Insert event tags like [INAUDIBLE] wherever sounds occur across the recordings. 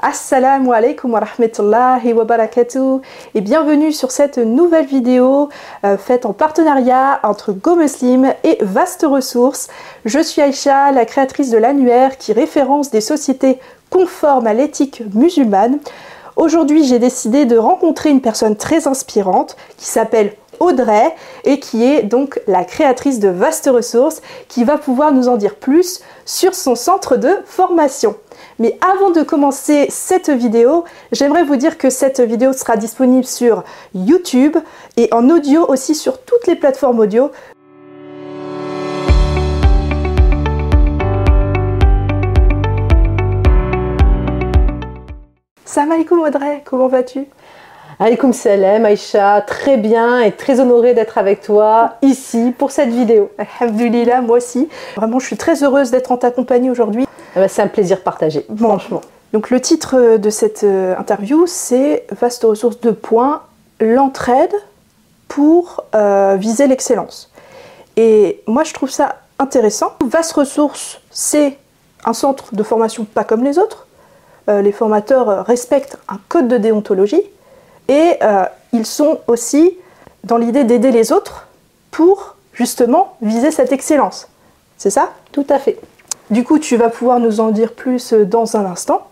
Assalamu alaikum wa rahmatullahi wa barakatuh et bienvenue sur cette nouvelle vidéo euh, faite en partenariat entre Go Muslim et Vaste Ressources. Je suis Aïcha, la créatrice de l'annuaire qui référence des sociétés conformes à l'éthique musulmane. Aujourd'hui, j'ai décidé de rencontrer une personne très inspirante qui s'appelle Audrey et qui est donc la créatrice de Vaste Ressources qui va pouvoir nous en dire plus sur son centre de formation. Mais avant de commencer cette vidéo, j'aimerais vous dire que cette vidéo sera disponible sur YouTube et en audio aussi sur toutes les plateformes audio. Salam alaikum Audrey, comment vas-tu? Aïkoum salam Aïcha, très bien et très honorée d'être avec toi ici pour cette vidéo. Alhamdulillah, moi aussi. Vraiment, je suis très heureuse d'être en ta compagnie aujourd'hui. Ah bah, c'est un plaisir partagé, franchement. Donc le titre de cette euh, interview, c'est Vaste ressource de points, l'entraide pour euh, viser l'excellence. Et moi, je trouve ça intéressant. Vaste ressource, c'est un centre de formation pas comme les autres. Euh, les formateurs respectent un code de déontologie et euh, ils sont aussi dans l'idée d'aider les autres pour justement viser cette excellence. C'est ça? Tout à fait. Du coup, tu vas pouvoir nous en dire plus euh, dans un instant.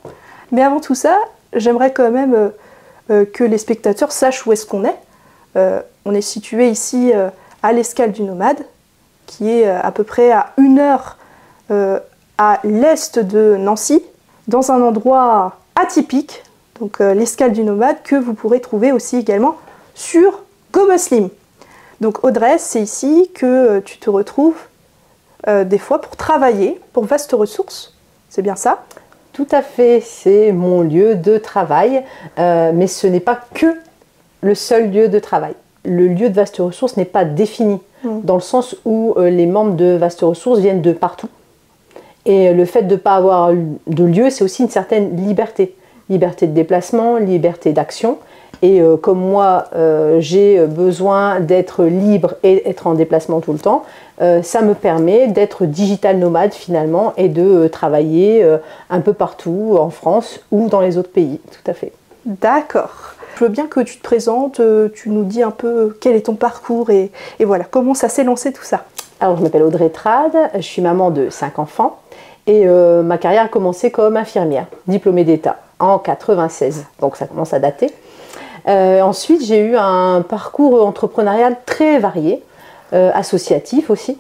Mais avant tout ça, j'aimerais quand même euh, que les spectateurs sachent où est-ce qu'on est. on est situé ici à l'escale du Nomade, qui est à peu près à une heure à l'est de Nancy, dans un endroit atypique donc euh, l'escale du nomade que vous pourrez trouver aussi également sur GoMuslim. Donc Audrey, c'est ici que euh, tu te retrouves euh, des fois pour travailler pour Vaste Ressources. C'est bien ça? Tout à fait, c'est mon lieu de travail, mais ce n'est pas que le seul lieu de travail. Le lieu de Vaste Ressources n'est pas défini, mmh. dans le sens où les membres de Vaste Ressources viennent de partout. Et le fait de ne pas avoir de lieu, c'est aussi une certaine liberté liberté de déplacement, liberté d'action. Et euh, comme moi, euh, j'ai besoin d'être libre et être en déplacement tout le temps, euh, ça me permet d'être digital nomade finalement et de travailler un peu partout en France ou dans les autres pays. Tout à fait. D'accord. Je veux bien que tu te présentes, tu nous dis un peu quel est ton parcours et, et voilà, comment ça s'est lancé tout ça. Alors, je m'appelle Audrey Trad, je suis maman de cinq enfants et ma carrière a commencé comme infirmière, diplômée d'État en 96, donc ça commence à dater. Euh, ensuite, j'ai eu un parcours entrepreneurial très varié, euh, associatif aussi.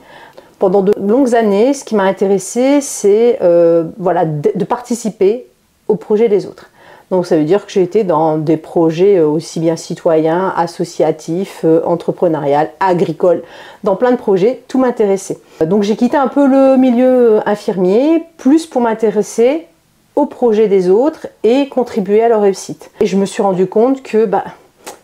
Pendant de longues années, ce qui m'a intéressé, c'est euh, voilà, de, participer au projet des autres. Donc ça veut dire que j'ai été dans des projets aussi bien citoyens, associatifs, entrepreneurial, agricoles, dans plein de projets, tout m'intéressait. Donc j'ai quitté un peu le milieu infirmier, plus pour m'intéresser au projet des autres et contribuer à leur réussite. Et je me suis rendu compte que bah,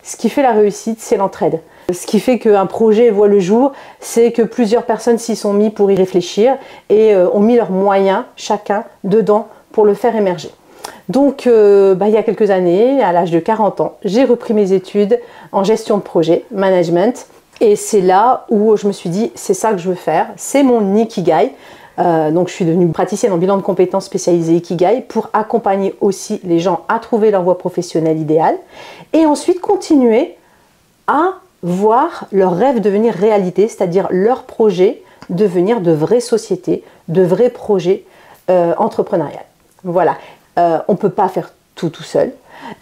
ce qui fait la réussite, c'est l'entraide. Ce qui fait qu'un projet voit le jour, c'est que plusieurs personnes s'y sont mis pour y réfléchir et euh, ont mis leurs moyens, chacun, dedans pour le faire émerger. Donc, euh, bah, il y a quelques années, à l'âge de 40 ans, j'ai repris mes études en gestion de projet, management. Et c'est là où je me suis dit, c'est ça que je veux faire, c'est mon Ikigai. Euh, donc je suis devenue praticienne en bilan de compétences spécialisée Ikigai pour accompagner aussi les gens à trouver leur voie professionnelle idéale et ensuite continuer à voir leur rêve devenir réalité, c'est-à-dire leur projet devenir de vraies sociétés, de vrais projets euh. Voilà, euh, on ne peut pas faire tout tout seul.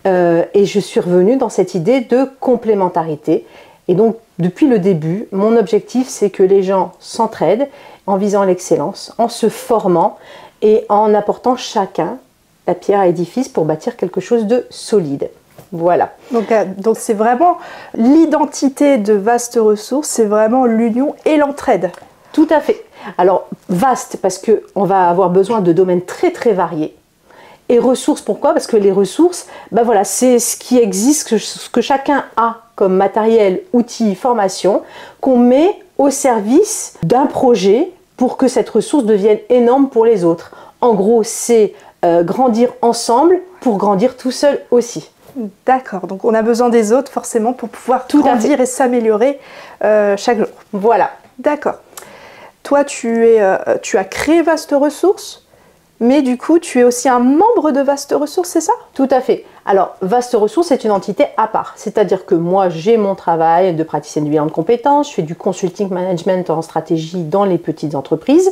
et je suis revenue dans cette idée de complémentarité. Et donc, depuis le début, mon objectif, c'est que les gens s'entraident en visant l'excellence, en se formant et en apportant chacun la pierre à édifice pour bâtir quelque chose de solide. Voilà. Donc, euh, donc c'est vraiment l'identité de Vaste Ressources, c'est vraiment l'union et l'entraide. Tout à fait. Alors vaste parce que on va avoir besoin de domaines très très variés. Et ressources, pourquoi? Parce que les ressources, ben voilà, c'est ce qui existe, ce que chacun a comme matériel, outils, formation, qu'on met au service d'un projet pour que cette ressource devienne énorme pour les autres. En gros, c'est euh, grandir ensemble pour grandir tout seul aussi. D'accord, donc on a besoin des autres forcément pour pouvoir tout grandir et s'améliorer euh, chaque jour. Voilà. D'accord. Toi, tu, es, euh, tu as créé Vaste Ressources Mais du coup, tu es aussi un membre de Vaste Ressources, c'est ça? Tout à fait. Alors, Vaste Ressources est une entité à part. C'est-à-dire que moi, j'ai mon travail de praticienne de bilan de compétences, je fais du consulting management en stratégie dans les petites entreprises.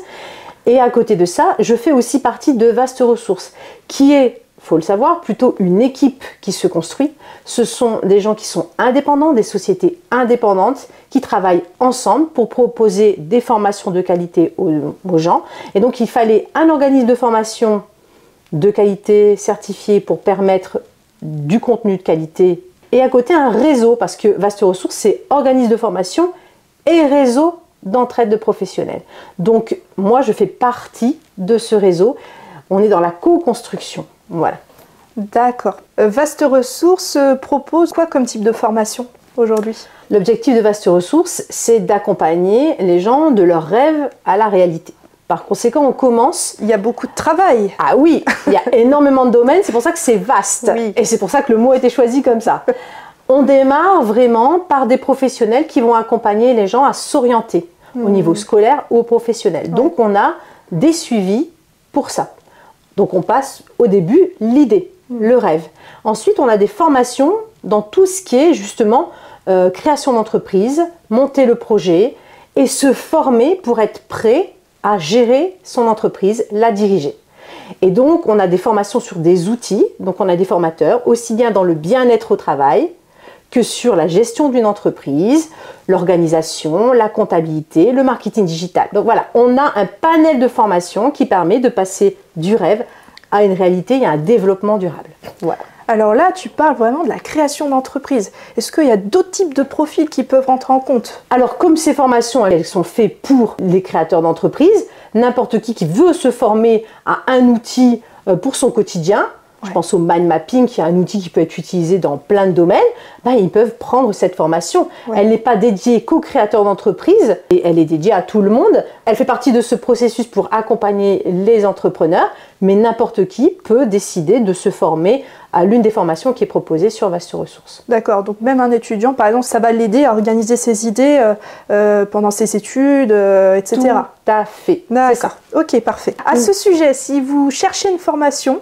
Et à côté de ça, je fais aussi partie de Vaste Ressources, qui est faut le savoir, plutôt une équipe qui se construit. Ce sont des gens qui sont indépendants, des sociétés indépendantes qui travaillent ensemble pour proposer des formations de qualité aux, gens. Et donc il fallait un organisme de formation de qualité certifié pour permettre du contenu de qualité et à côté un réseau parce que Vaste Ressources c'est organisme de formation et réseau d'entraide de professionnels. Donc moi je fais partie de ce réseau. On est dans la co-construction. Voilà. D'accord. Euh, Vaste Ressources euh, propose quoi comme type de formation aujourd'hui? L'objectif de Vaste Ressources, c'est d'accompagner les gens de leurs rêves à la réalité. Par conséquent, on commence. Il y a beaucoup de travail. Ah oui, il y a énormément de domaines, c'est pour ça que c'est vaste. Et c'est pour ça que le mot a été choisi comme ça. [LAUGHS] On démarre vraiment par des professionnels qui vont accompagner les gens à s'orienter au hmm. niveau scolaire ou professionnel. Donc on a des suivis pour ça. Donc on passe au début l'idée, le rêve. Ensuite, on a des formations dans tout ce qui est justement euh, création d'entreprise, monter le projet et se former pour être prêt à gérer son entreprise, la diriger. Et donc, on a des formations sur des outils, donc on a des formateurs, aussi bien dans le bien-être au travail que sur la gestion d'une entreprise, l'organisation, la comptabilité, le marketing digital. Donc voilà, on a un panel de formations qui permet de passer du rêve à une réalité, y a un développement durable. Voilà. Alors là, tu parles vraiment de la création d'entreprise. Est-ce qu'il y a d'autres types de profils qui peuvent rentrer en compte? Alors, comme ces formations, elles sont faites pour les créateurs d'entreprise, n'importe qui qui veut se former à un outil euh, pour son quotidien, je pense au mind mapping, qui est un outil qui peut être utilisé dans plein de domaines, ben, ils peuvent prendre cette formation. Elle n'est pas dédiée qu'aux créateurs d'entreprise, et elle est dédiée à tout le monde. Elle fait partie de ce processus pour accompagner les entrepreneurs, mais n'importe qui peut décider de se former à l'une des formations qui est proposée sur Vaste Ressources. D'accord, donc même un étudiant, par exemple, ça va l'aider à organiser ses idées euh, euh, pendant ses études, euh, etc. Tout à fait. D'accord, ok, parfait. À ce sujet, si vous cherchez une formation,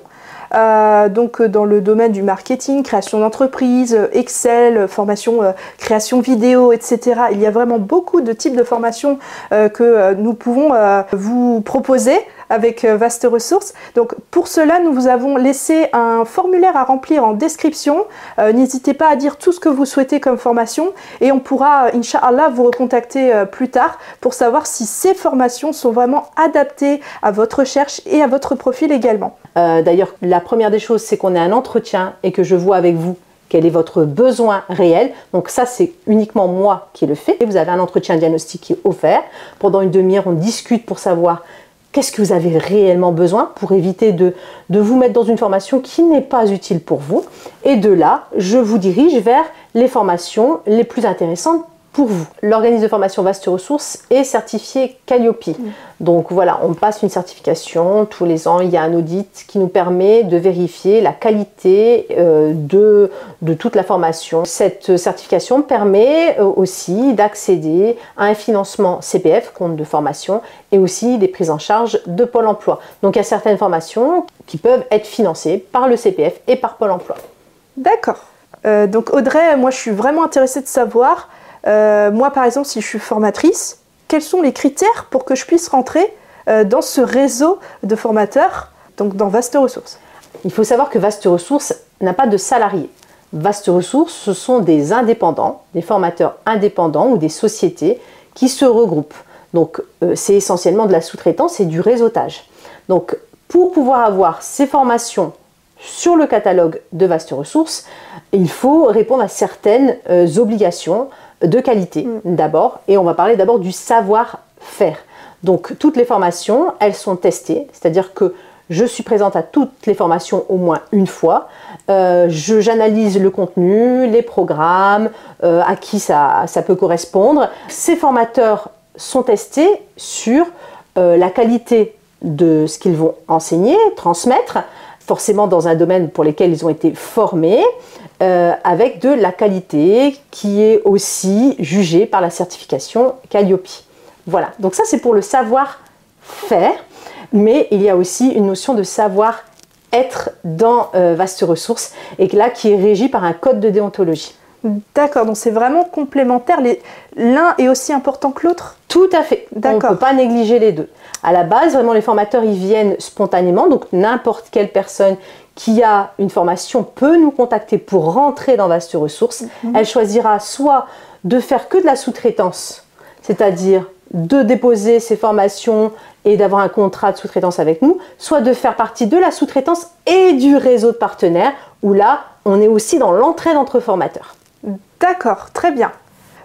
euh, donc euh, dans le domaine du marketing, création d'entreprise, euh, Excel, formation, création vidéo, etc. Il y a vraiment beaucoup de types de formations que nous pouvons vous proposer avec Vaste Ressources. Donc pour cela, nous vous avons laissé un formulaire à remplir en description. N'hésitez pas à dire tout ce que vous souhaitez comme formation et on pourra, Inch'Allah, vous recontacter plus tard pour savoir si ces formations sont vraiment adaptées à votre recherche et à votre profil également. Euh, d'ailleurs, la première des choses, c'est qu'on ait un entretien et que je vois avec vous quel est votre besoin réel. Donc ça, c'est uniquement moi qui le fais. Vous avez un entretien diagnostic qui est offert. Pendant une demi-heure, on discute pour savoir qu'est-ce que vous avez réellement besoin pour éviter de vous mettre dans une formation qui n'est pas utile pour vous. Et de là, je vous dirige vers les formations les plus intéressantes pour vous. L'organisme de formation Vaste Ressources est certifié Calliope. Mm. Donc voilà, on passe une certification tous les ans. Il y a un audit qui nous permet de vérifier la qualité euh, de, de toute la formation. Cette certification permet euh, aussi d'accéder à un financement CPF, compte de formation, et aussi des prises en charge de Pôle emploi. Donc il y a certaines formations qui peuvent être financées par le CPF et par Pôle emploi. D'accord. Euh, donc Audrey, moi je suis vraiment intéressée de savoir euh, moi, par exemple, si je suis formatrice, quels sont les critères pour que je puisse rentrer euh, dans ce réseau de formateurs, donc dans Vaste Ressources? Il faut savoir que Vaste Ressources n'a pas de salariés. Vaste Ressources, ce sont des indépendants, des formateurs indépendants ou des sociétés qui se regroupent. Donc, euh, c'est essentiellement de la sous-traitance et du réseautage. Donc, pour pouvoir avoir ces formations sur le catalogue de Vaste Ressources, il faut répondre à certaines obligations de qualité mm. d'abord, et on va parler d'abord du savoir-faire. Donc toutes les formations, elles sont testées, c'est-à-dire que je suis présente à toutes les formations au moins une fois. Euh, j'analyse le contenu, les programmes, euh, à qui ça, ça, peut correspondre. Ces formateurs sont testés sur euh, la qualité de ce qu'ils vont enseigner, transmettre, forcément dans un domaine pour lequel ils ont été formés, euh, avec de la qualité qui est aussi jugée par la certification Calliope. Voilà, donc ça c'est pour le savoir-faire. mais il y a aussi une notion de savoir être dans euh, Vaste Ressources et là qui est régi par un code de déontologie. D'accord, donc c'est vraiment complémentaire. L'un est aussi important que l'autre? Tout à fait. On ne peut pas négliger les deux. À la base, vraiment, les formateurs, ils viennent spontanément. Donc, n'importe quelle personne qui a une formation peut nous contacter pour rentrer dans Vaste Ressources. Mhm. Elle choisira soit de faire que de la sous-traitance, c'est-à-dire de déposer ses formations et d'avoir un contrat de sous-traitance avec nous, soit de faire partie de la sous-traitance et du réseau de partenaires, où là, on est aussi dans l'entraide entre formateurs. D'accord, très bien.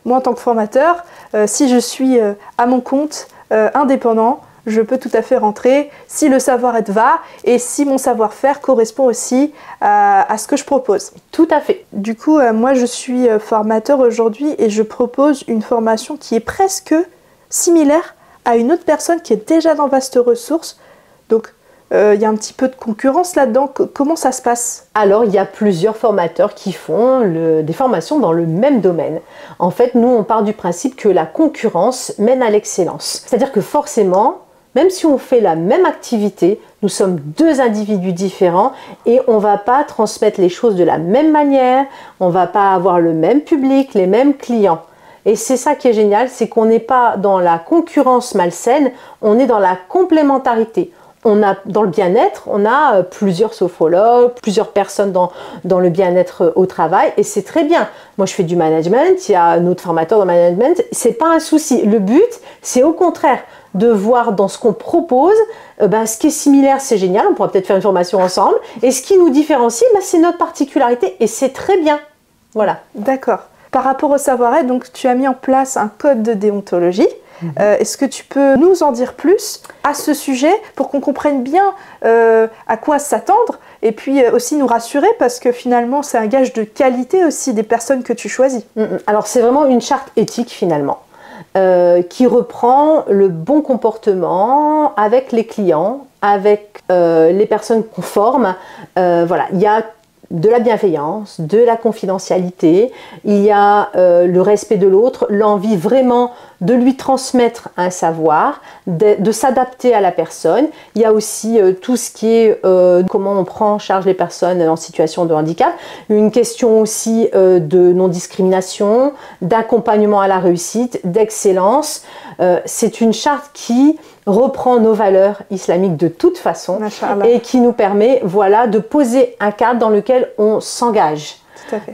Moi, en tant que formateur, euh, si je suis euh, à mon compte, euh, indépendant, je peux tout à fait rentrer si le savoir-être va et si mon savoir-faire correspond aussi à, ce que je propose. Tout à fait. Du coup, moi, je suis formateur aujourd'hui et je propose une formation qui est presque similaire à une autre personne qui est déjà dans Vaste Ressources. Donc, il y a un petit peu de concurrence là-dedans. Comment ça se passe? Alors, il y a plusieurs formateurs qui font des formations dans le même domaine. En fait, nous, on part du principe que la concurrence mène à l'excellence. C'est-à-dire que forcément, même si on fait la même activité, nous sommes deux individus différents et on ne va pas transmettre les choses de la même manière, on ne va pas avoir le même public, les mêmes clients. Et c'est ça qui est génial, c'est qu'on n'est pas dans la concurrence malsaine, on est dans la complémentarité on a dans le bien-être, on a euh, plusieurs sophrologues, plusieurs personnes dans, dans le bien-être euh, au travail et c'est très bien. Moi je fais du management, il y a notre formateur dans le management, c'est pas un souci. Le but, c'est au contraire de voir dans ce qu'on propose, euh, ben, ce qui est similaire, c'est génial, on pourra peut-être faire une formation ensemble, et ce qui nous différencie, ben, c'est notre particularité et c'est très bien. Voilà. D'accord. Par rapport au savoir-être, donc tu as mis en place un code de déontologie. Euh, est-ce que tu peux nous en dire plus à ce sujet pour qu'on comprenne bien euh, à quoi s'attendre et puis euh, aussi nous rassurer parce que finalement c'est un gage de qualité aussi des personnes que tu choisis. Mm, mm. Alors c'est vraiment une charte éthique finalement. qui reprend le bon comportement avec les clients, avec les personnes conformes. voilà, il y a de la bienveillance, de la confidentialité, il y a euh, le respect de l'autre, l'envie vraiment de lui transmettre un savoir, de, s'adapter à la personne. Il y a aussi euh, tout ce qui est euh, comment on prend en charge les personnes en situation de handicap, une question aussi de non-discrimination, d'accompagnement à la réussite, d'excellence. C'est une charte qui reprend nos valeurs islamiques de toute façon et qui nous permet voilà, de poser un cadre dans lequel on s'engage.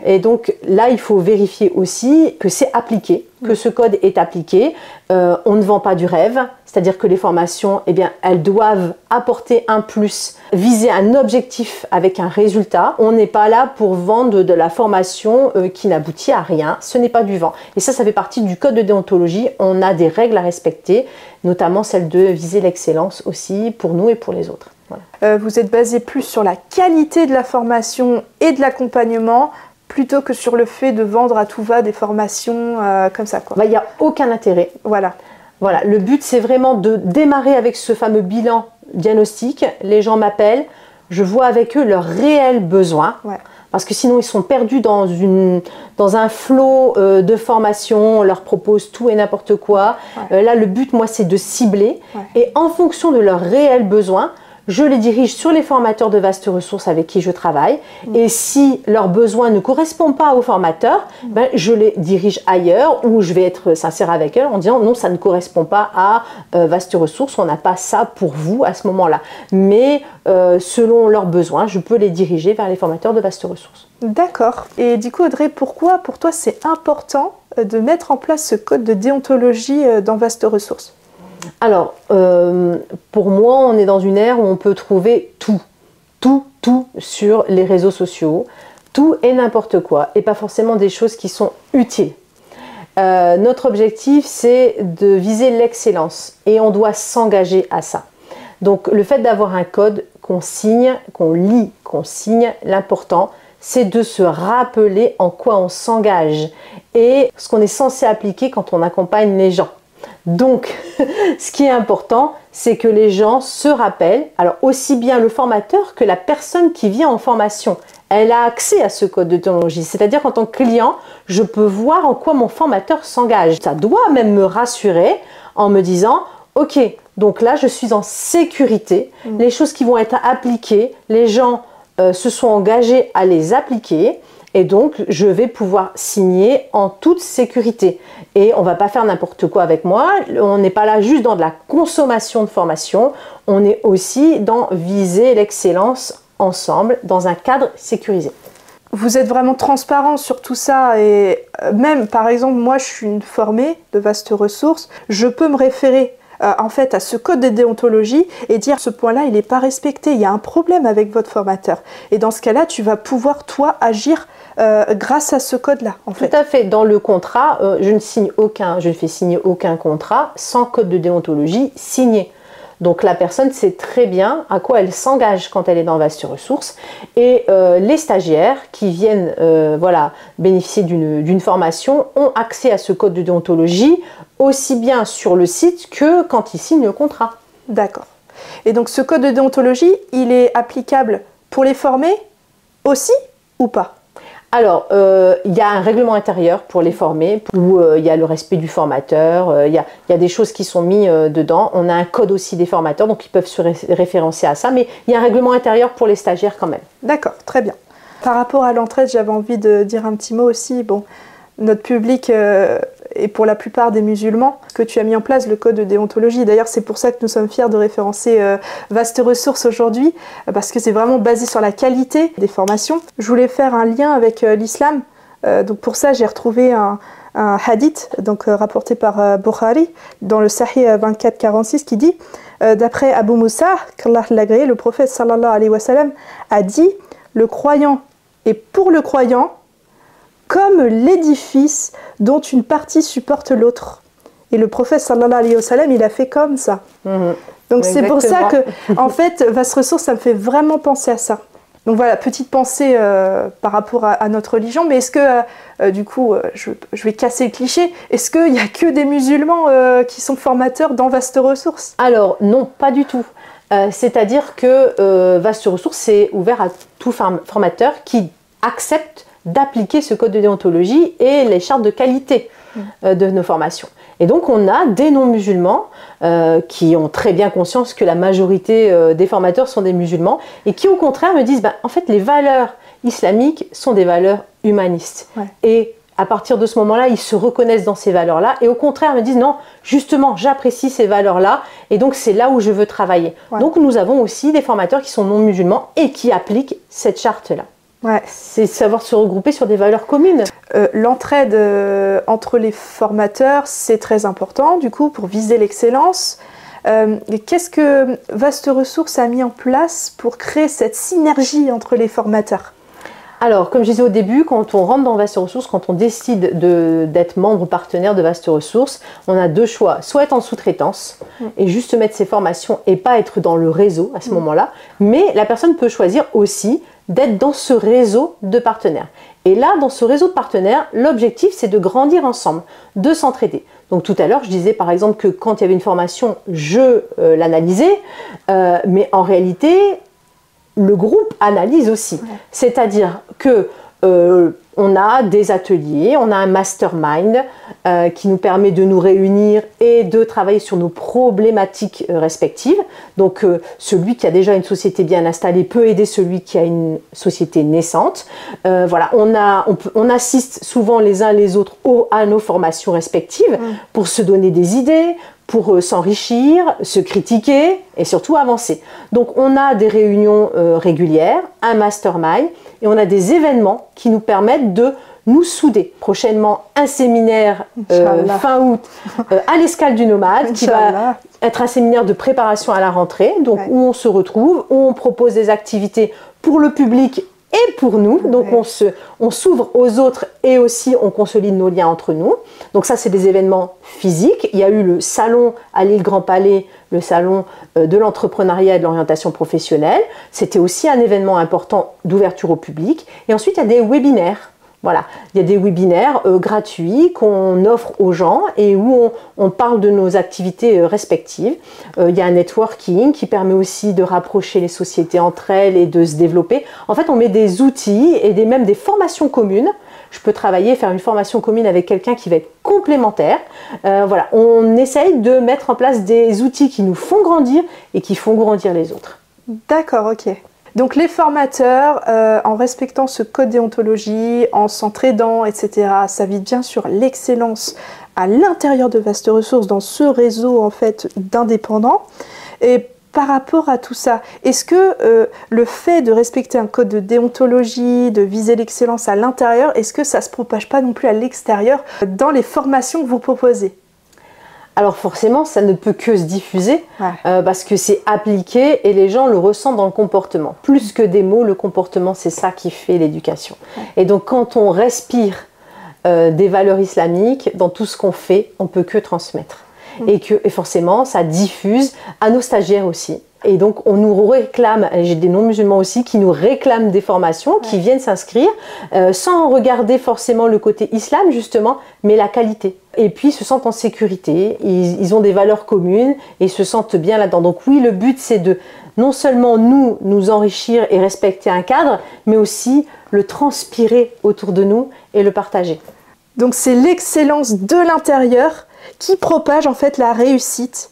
Et donc là, il faut vérifier aussi que c'est appliqué, que ce code est appliqué. Euh, on ne vend pas du rêve, c'est-à-dire que les formations, eh bien, elles doivent apporter un plus, viser un objectif avec un résultat. On n'est pas là pour vendre de la formation euh, qui n'aboutit à rien. Ce n'est pas du vent. Et ça, ça fait partie du code de déontologie. On a des règles à respecter, notamment celle de viser l'excellence aussi pour nous et pour les autres. Euh, vous êtes basé plus sur la qualité de la formation et de l'accompagnement plutôt que sur le fait de vendre à tout va des formations euh, comme ça. Bah, il n'y a aucun intérêt. Voilà. Voilà, le but c'est vraiment de démarrer avec ce fameux bilan diagnostic. Les gens m'appellent, je vois avec eux leurs réels besoins. Parce que sinon, ils sont perdus dans, une, dans un flot euh, de formation, on leur propose tout et n'importe quoi. là, le but, moi, c'est de cibler. Et en fonction de leurs réels besoins, je les dirige sur les formateurs de vastes ressources avec qui je travaille. Et si leurs besoins ne correspondent pas aux formateurs, ben, je les dirige ailleurs ou je vais être sincère avec eux en disant non, ça ne correspond pas à euh, vastes ressources, on n'a pas ça pour vous à ce moment-là. Mais euh, selon leurs besoins, je peux les diriger vers les formateurs de vastes ressources. D'accord. Et du coup, Audrey, pourquoi pour toi c'est important euh, de mettre en place ce code de déontologie dans vastes ressources? Alors, euh, pour moi, on est dans une ère où on peut trouver tout, tout, tout sur les réseaux sociaux, tout et n'importe quoi, et pas forcément des choses qui sont utiles. Euh, notre objectif, c'est de viser l'excellence, et on doit s'engager à ça. Donc, le fait d'avoir un code qu'on signe, qu'on lit, qu'on signe, l'important, c'est de se rappeler en quoi on s'engage et ce qu'on est censé appliquer quand on accompagne les gens. Donc, [LAUGHS] ce qui est important, c'est que les gens se rappellent, alors aussi bien le formateur que la personne qui vient en formation, elle a accès à ce code de technologie. C'est-à-dire qu'en tant que client, je peux voir en quoi mon formateur s'engage. Ça doit même me rassurer en me disant, ok, Donc là, je suis en sécurité. Mm. Les choses qui vont être appliquées, les gens euh, se sont engagés à les appliquer. Et donc, je vais pouvoir signer en toute sécurité. Et on va pas faire n'importe quoi avec moi. On n'est pas là juste dans de la consommation de formation. On est aussi dans viser l'excellence ensemble dans un cadre sécurisé. Vous êtes vraiment transparent sur tout ça et euh, même par exemple moi je suis une formée de vastes ressources, je peux me référer euh, en fait à ce code de déontologie et dire ce point-là il n'est pas respecté, il y a un problème avec votre formateur. Et dans ce cas-là tu vas pouvoir toi agir euh, grâce à ce code-là. En fait. Tout à fait. Dans le contrat, je ne signe aucun, je ne fais signer aucun contrat sans code de déontologie signé. Donc la personne sait très bien à quoi elle s'engage quand elle est dans Vaste Ressources. Et euh, les stagiaires qui viennent euh, voilà, bénéficier d'une formation ont accès à ce code de déontologie aussi bien sur le site que quand ils signent le contrat. D'accord. Et donc ce code de déontologie, il est applicable pour les formés aussi ou pas? Alors, euh, il y a un règlement intérieur pour les former, où euh, il y a le respect du formateur, euh, il y, a, des choses qui sont mises dedans. On a un code aussi des formateurs, donc ils peuvent se référencer à ça, mais il y a un règlement intérieur pour les stagiaires quand même. D'accord, très bien. Par rapport à l'entraide, j'avais envie de dire un petit mot aussi. Bon, notre public euh, est pour la plupart des musulmans, que tu as mis en place le code de déontologie. D'ailleurs, c'est pour ça que nous sommes fiers de référencer euh, Vaste Ressources aujourd'hui, parce que c'est vraiment basé sur la qualité des formations. Je voulais faire un lien avec euh, l'islam. donc pour ça, j'ai retrouvé un, hadith donc, rapporté par Bukhari dans le Sahih 2446 qui dit D'après Abu Moussa, qu'Allah l'agré, le prophète sallallahu alayhi wa sallam a dit Le croyant est pour le croyant comme l'édifice dont une partie supporte l'autre. Et le prophète sallallahu alayhi wa sallam, il a fait comme ça. Mhm. Donc c'est pour ça que, en fait, Vaste Ressource, ça me fait vraiment penser à ça. Donc voilà, petite pensée euh, par rapport à, notre religion, mais est-ce que, euh, euh, du coup, je, vais casser le cliché, est-ce qu'il n'y a que des musulmans qui sont formateurs dans Vaste Ressources Alors non, pas du tout. C'est-à-dire que Vaste Ressources, c'est ouvert à tout formateur qui accepte d'appliquer ce code de déontologie et les chartes de qualité euh, de nos formations. Et donc on a des non-musulmans euh, qui ont très bien conscience que la majorité euh, des formateurs sont des musulmans et qui au contraire me disent, ben, en fait les valeurs islamiques sont des valeurs humanistes. Et à partir de ce moment-là, ils se reconnaissent dans ces valeurs-là et au contraire me disent non, justement, j'apprécie ces valeurs-là et donc c'est là où je veux travailler. Donc nous avons aussi des formateurs qui sont non musulmans et qui appliquent cette charte-là. C'est savoir se regrouper sur des valeurs communes. Euh, l'entraide euh, entre les formateurs, c'est très important, du coup, pour viser l'excellence. Euh, qu'est-ce que Vaste Ressources a mis en place pour créer cette synergie entre les formateurs? Alors, comme je disais au début, quand on rentre dans Vaste Ressources, quand on décide d'être membre partenaire de Vaste Ressources, on a deux choix. Soit être en sous-traitance mm. et juste mettre ses formations et pas être dans le réseau à ce mm. moment-là. Mais la personne peut choisir aussi d'être dans ce réseau de partenaires. Et là, dans ce réseau de partenaires, l'objectif, c'est de grandir ensemble, de s'entraider. Donc tout à l'heure, je disais par exemple que quand il y avait une formation, je euh, l'analysais, euh, mais en réalité, le groupe analyse aussi. C'est-à-dire que euh, on a des ateliers, on a un mastermind euh, qui nous permet de nous réunir et de travailler sur nos problématiques euh, respectives. Donc celui qui a déjà une société bien installée peut aider celui qui a une société naissante. voilà, on, a, on, assiste souvent les uns les autres à nos formations respectives pour se donner des idées, pour euh, s'enrichir, se critiquer et surtout avancer. Donc on a des réunions euh, régulières, un mastermind et on a des événements qui nous permettent de nous souder. Prochainement, un séminaire euh, fin août à l'escale du nomade qui va être un séminaire de préparation à la rentrée, donc où on se retrouve, où on propose des activités pour le public et pour nous. Donc on se, on s'ouvre aux autres et aussi on consolide nos liens entre nous. Donc ça c'est des événements physiques. Il y a eu le salon à l'île Grand Palais, le salon euh, de l'entrepreneuriat et de l'orientation professionnelle. C'était aussi un événement important d'ouverture au public. Et ensuite il y a des webinaires. Voilà, il y a des webinaires euh, gratuits qu'on offre aux gens et où on, parle de nos activités euh, respectives. Euh, il y a un networking qui permet aussi de rapprocher les sociétés entre elles et de se développer. En fait, on met des outils et même des formations communes. Je peux travailler, faire une formation commune avec quelqu'un qui va être complémentaire. voilà, on essaye de mettre en place des outils qui nous font grandir et qui font grandir les autres. D'accord, ok. Donc les formateurs, euh, en respectant ce code déontologie, en s'entraidant, etc., ça vise bien sûr l'excellence à l'intérieur de Vaste Ressources, dans ce réseau en fait d'indépendants. Et par rapport à tout ça, est-ce que euh, le fait de respecter un code de déontologie, de viser l'excellence à l'intérieur, est-ce que ça ne se propage pas non plus à l'extérieur dans les formations que vous proposez? Alors forcément, ça ne peut que se diffuser euh, parce que c'est appliqué et les gens le ressentent dans le comportement. Plus que des mots, le comportement, c'est ça qui fait l'éducation. Et donc quand on respire euh, des valeurs islamiques dans tout ce qu'on fait, on peut que transmettre. Mm. Et que et forcément, ça diffuse à nos stagiaires aussi. Et donc, on nous réclame, j'ai des non-musulmans aussi qui nous réclament des formations, qui viennent s'inscrire, euh, sans regarder forcément le côté islam, justement, mais la qualité. Et puis, ils se sentent en sécurité, ils, ont des valeurs communes et se sentent bien là-dedans. Donc, oui, le but, c'est de non seulement nous, nous enrichir et respecter un cadre, mais aussi le transpirer autour de nous et le partager. Donc, c'est l'excellence de l'intérieur qui propage en fait la réussite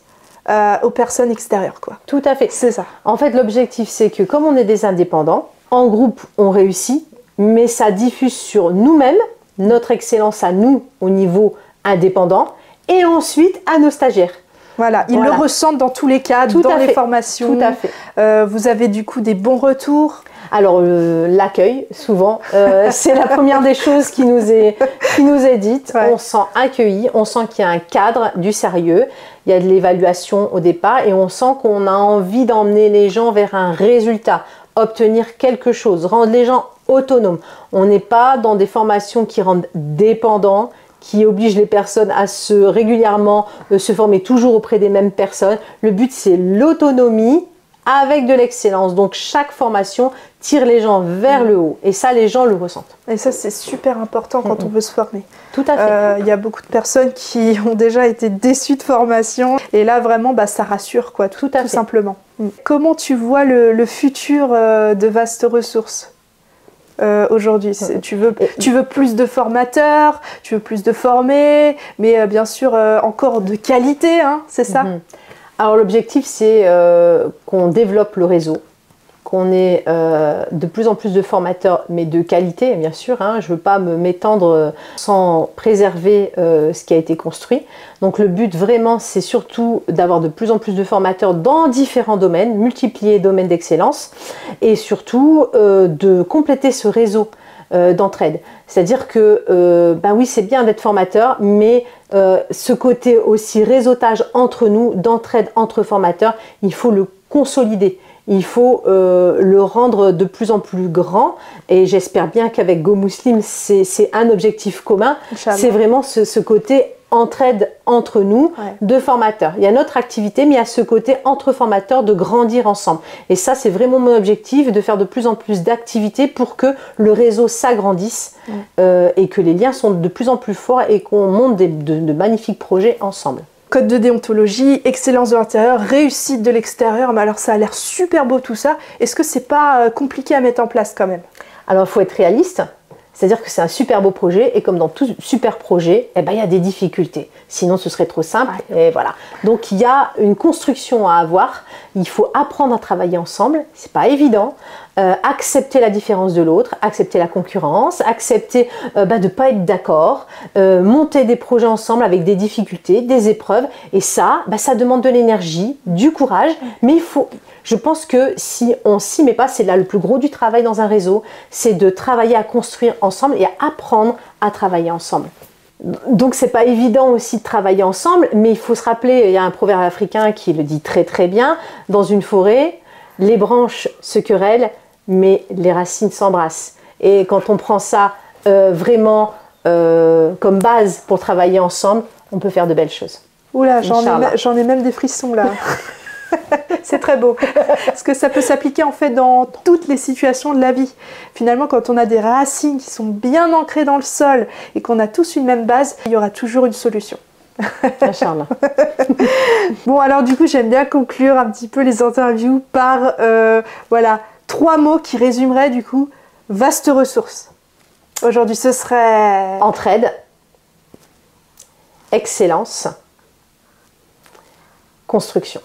euh, aux personnes extérieures. Quoi. Tout à fait. C'est ça. En fait, l'objectif, c'est que comme on est des indépendants, en groupe, on réussit, mais ça diffuse sur nous-mêmes, notre excellence à nous au niveau indépendant, et ensuite à nos stagiaires. Voilà, ils le ressentent dans tous les cas, dans les formations. Tout à fait. Euh, vous avez du coup des bons retours alors euh, l'accueil, souvent, euh, [LAUGHS] c'est la première des choses qui nous est, qui nous est dite. On sent accueilli, on sent qu'il y a un cadre, du sérieux, il y a de l'évaluation au départ et on sent qu'on a envie d'emmener les gens vers un résultat, obtenir quelque chose, rendre les gens autonomes. On n'est pas dans des formations qui rendent dépendants, qui obligent les personnes à se régulièrement euh, se former toujours auprès des mêmes personnes. Le but c'est l'autonomie avec de l'excellence. Donc chaque formation tire les gens vers le haut. Et ça, les gens le ressentent. Et ça, c'est super important quand on veut se former. Tout à fait. Euh, il y a beaucoup de personnes qui [LAUGHS] ont déjà été déçues de formation. Et là, vraiment, bah, ça rassure, quoi, tout, tout, simplement. Mm. Comment tu vois le, futur euh, de Vastes Ressources euh, aujourd'hui? Tu veux, tu veux plus de formateurs, tu veux plus de formés, mais bien sûr encore de qualité, hein, c'est ça? Mm-hmm. Alors l'objectif, c'est qu'on développe le réseau, qu'on ait euh, de plus en plus de formateurs, mais de qualité, bien sûr. Hein. Je ne veux pas me m'étendre euh, sans préserver ce qui a été construit. Donc le but vraiment, c'est surtout d'avoir de plus en plus de formateurs dans différents domaines, multiplier domaines d'excellence, et surtout de compléter ce réseau d'entraide. C'est-à-dire que, ben oui, c'est bien d'être formateur, mais euh, ce côté aussi réseautage entre nous, d'entraide entre formateurs, il faut le consolider. Il faut euh, le rendre de plus en plus grand et j'espère bien qu'avec Go Muslim, c'est un objectif commun. C'est vraiment ce côté entraide entre nous de formateurs. Il y a notre activité, mais il y a ce côté entre formateurs de grandir ensemble. Et ça, c'est vraiment mon objectif, de faire de plus en plus d'activités pour que le réseau s'agrandisse euh, et que les liens sont de plus en plus forts et qu'on monte de, magnifiques projets ensemble code de déontologie, excellence de l'intérieur, réussite de l'extérieur. Mais alors ça a l'air super beau tout ça. Est-ce que c'est pas euh, compliqué à mettre en place quand même? Alors il faut être réaliste. C'est-à-dire que c'est un super beau projet et comme dans tout super projet, eh ben, il y a des difficultés. Sinon, ce serait trop simple. Et voilà. Donc, il y a une construction à avoir. Il faut apprendre à travailler ensemble. C'est pas évident. Euh, accepter la différence de l'autre, accepter la concurrence, accepter euh, bah, de ne pas être d'accord, euh, monter des projets ensemble avec des difficultés, des épreuves. Et ça, bah, ça demande de l'énergie, du courage. Mais il faut, je pense que si on s'y met pas, c'est là le plus gros du travail dans un réseau, c'est de travailler à construire ensemble et à apprendre à travailler ensemble. Donc c'est pas évident aussi de travailler ensemble, mais il faut se rappeler, il y a un proverbe africain qui le dit très très bien, dans une forêt, les branches se querellent, mais les racines s'embrassent. Et quand on prend ça euh, vraiment euh, comme base pour travailler ensemble, on peut faire de belles choses. Oula, j'en ai, ai, même des frissons là. [LAUGHS] c'est très beau. Parce que ça peut s'appliquer en fait dans toutes les situations de la vie. Finalement, quand on a des racines qui sont bien ancrées dans le sol et qu'on a tous une même base, il y aura toujours une solution. [LAUGHS] bon, alors du coup, j'aime bien conclure un petit peu les interviews par euh, voilà trois mots qui résumeraient du coup vaste ressource. Aujourd'hui, ce serait entraide, excellence, construction.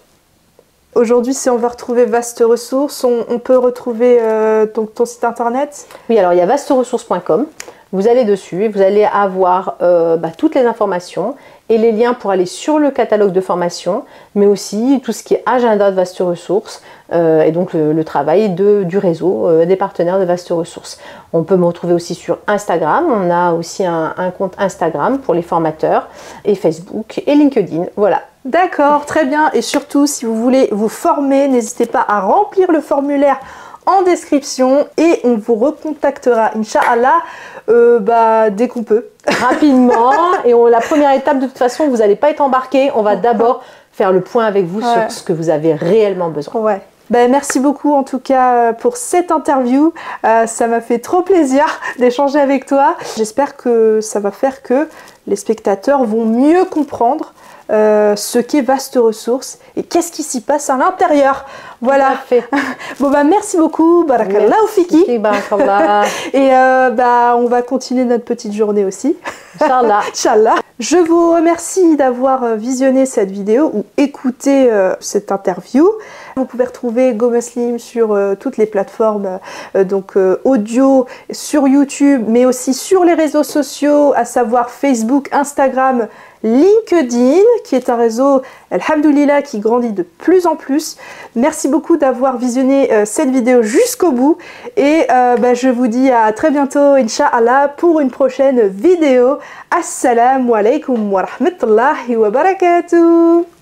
Aujourd'hui, si on veut retrouver Vaste Ressources, on, peut retrouver euh, ton, site internet? Oui, alors il y a vasteressources.com. Vous allez dessus vous allez avoir euh, bah, toutes les informations et les liens pour aller sur le catalogue de formation, mais aussi tout ce qui est agenda de Vaste Ressources euh, et donc le, travail du réseau des partenaires de Vaste Ressources. On peut me retrouver aussi sur Instagram. On a aussi un, un compte Instagram pour les formateurs et Facebook et LinkedIn. Voilà, D'accord, très bien. Et surtout, si vous voulez vous former, n'hésitez pas à remplir le formulaire en description et on vous recontactera, Inch'Allah, euh, bah, dès qu'on peut. [LAUGHS] Rapidement. et la première étape, de toute façon, vous n'allez pas être embarqué. On va d'abord faire le point avec vous sur ce que vous avez réellement besoin. Ouais. Ben, merci beaucoup en tout cas euh, pour cette interview. Euh, ça m'a fait trop plaisir [LAUGHS] d'échanger avec toi. J'espère que ça va faire que les spectateurs vont mieux comprendre euh, ce qu'est Vaste Ressources et qu'est-ce qui s'y passe à l'intérieur. Voilà. Fait. [LAUGHS] bon bah merci beaucoup, barakallah fiki. [LAUGHS] et euh, bah on va continuer notre petite journée aussi. Inch'Allah. [LAUGHS] Inch'Allah. Je vous remercie d'avoir euh, visionné cette vidéo ou écouté cette interview. Vous pouvez retrouver Go Muslim sur toutes les plateformes donc audio sur YouTube mais aussi sur les réseaux sociaux à savoir Facebook, Instagram, LinkedIn, qui est un réseau, alhamdoulilah, qui grandit de plus en plus. Merci beaucoup d'avoir visionné euh, cette vidéo jusqu'au bout. Et euh, bah, je vous dis à très bientôt, Inch'Allah, pour une prochaine vidéo. Assalamu alaikum wa rahmatullahi wa barakatuh.